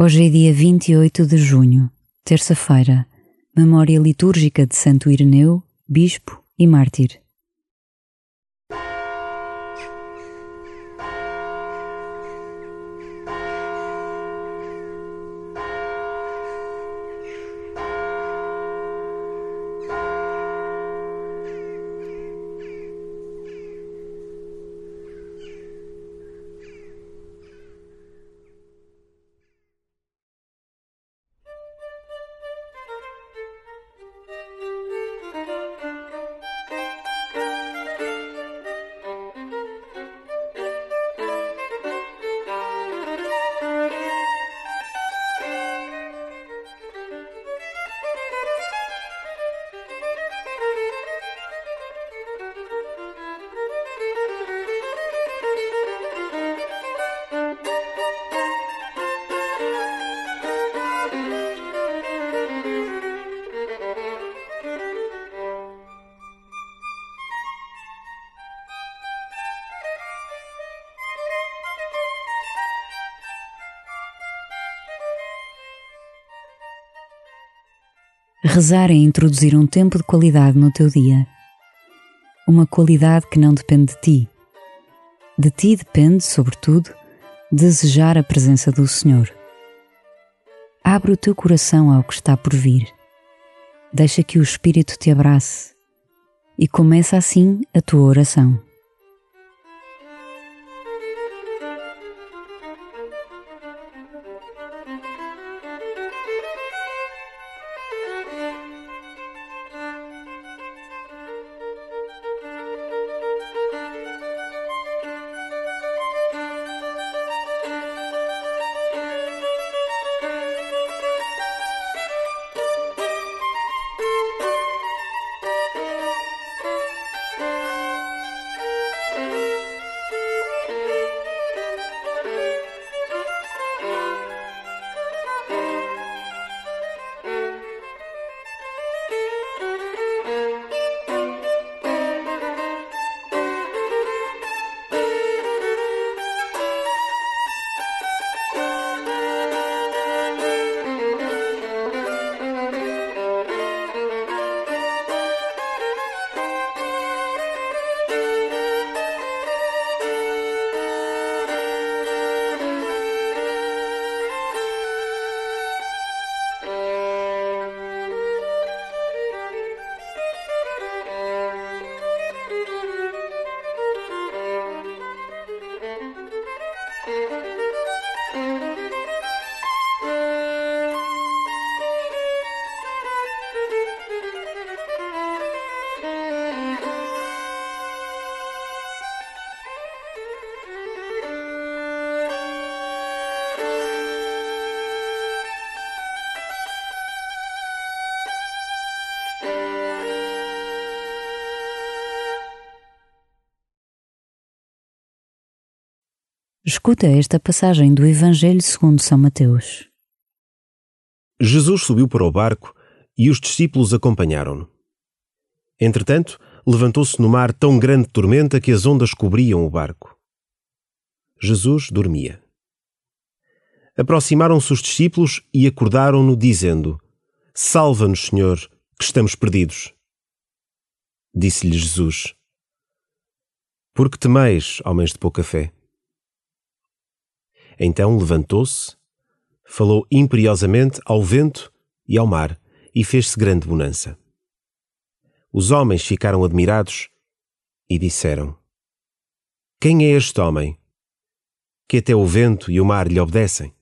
Hoje é dia 28 de junho, terça-feira, memória litúrgica de Santo Ireneu, bispo e mártir. Rezar é introduzir um tempo de qualidade no teu dia. Uma qualidade que não depende de ti. De ti depende, sobretudo, desejar a presença do Senhor. Abre o teu coração ao que está por vir. Deixa que o Espírito te abrace e começa assim a tua oração. Escuta esta passagem do Evangelho segundo São Mateus. Jesus subiu para o barco e os discípulos acompanharam-no. Entretanto, levantou-se no mar tão grande tormenta que as ondas cobriam o barco. Jesus dormia. Aproximaram-se os discípulos e acordaram-no, dizendo: Salva-nos, Senhor, que estamos perdidos. Disse-lhe Jesus: Por que temeis, homens de pouca fé? Então levantou-se, falou imperiosamente ao vento e ao mar e fez-se grande bonança. Os homens ficaram admirados e disseram: Quem é este homem que até o vento e o mar lhe obedecem?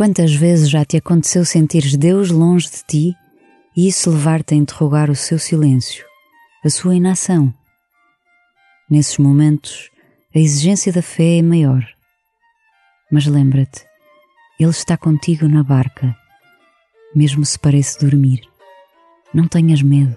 Quantas vezes já te aconteceu sentires Deus longe de ti e isso levar-te a interrogar o seu silêncio, a sua inação, Nesses momentos, a exigência da fé é maior. Mas lembra-te, Ele está contigo na barca, mesmo se parece dormir. Não tenhas medo.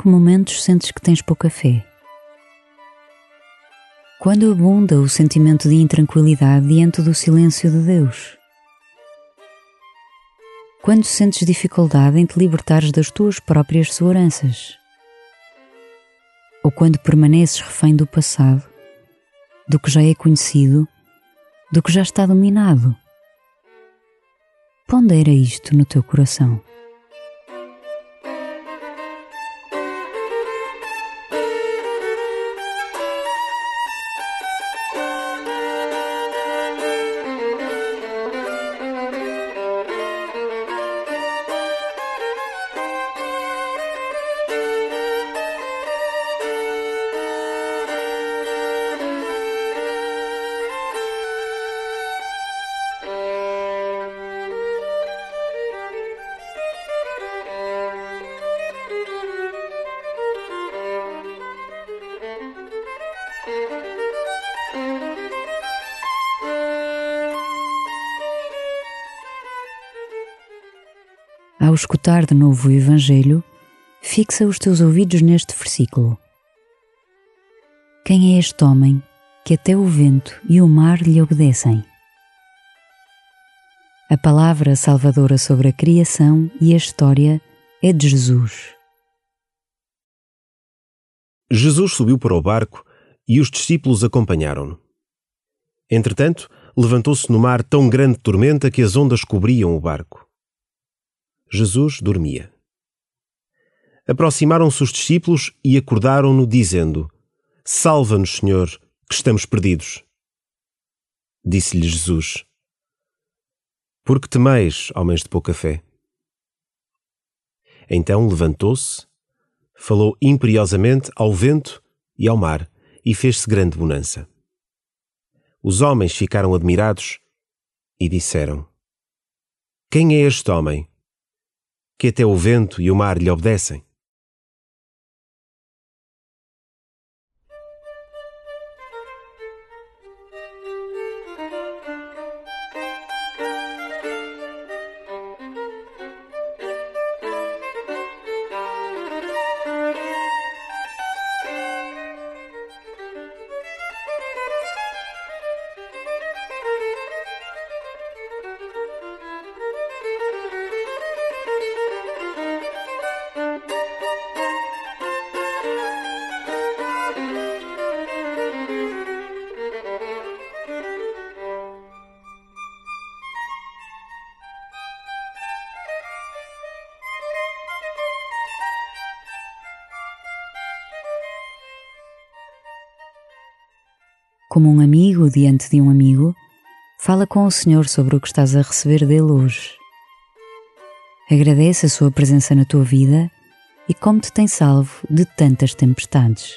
Que momentos sentes que tens pouca fé? Quando abunda o sentimento de intranquilidade diante do silêncio de Deus? Quando sentes dificuldade em te libertares das tuas próprias seguranças? Ou quando permaneces refém do passado, do que já é conhecido, do que já está dominado? Pondera isto no teu coração. Ao escutar de novo o Evangelho, fixa os teus ouvidos neste versículo. Quem é este homem que até o vento e o mar lhe obedecem? A palavra salvadora sobre a criação e a história é de Jesus. Jesus subiu para o barco e os discípulos acompanharam-no. Entretanto, levantou-se no mar tão grande tormenta que as ondas cobriam o barco. Jesus dormia. Aproximaram-se os discípulos e acordaram-no, dizendo: Salva-nos, Senhor, que estamos perdidos. Disse-lhe Jesus: Por que temeis, homens de pouca fé? Então levantou-se, falou imperiosamente ao vento e ao mar e fez-se grande bonança. Os homens ficaram admirados e disseram: Quem é este homem que até o vento e o mar lhe obedecem? Como um amigo diante de um amigo, fala com o Senhor sobre o que estás a receber dele hoje. Agradece a sua presença na tua vida e como te tem salvo de tantas tempestades.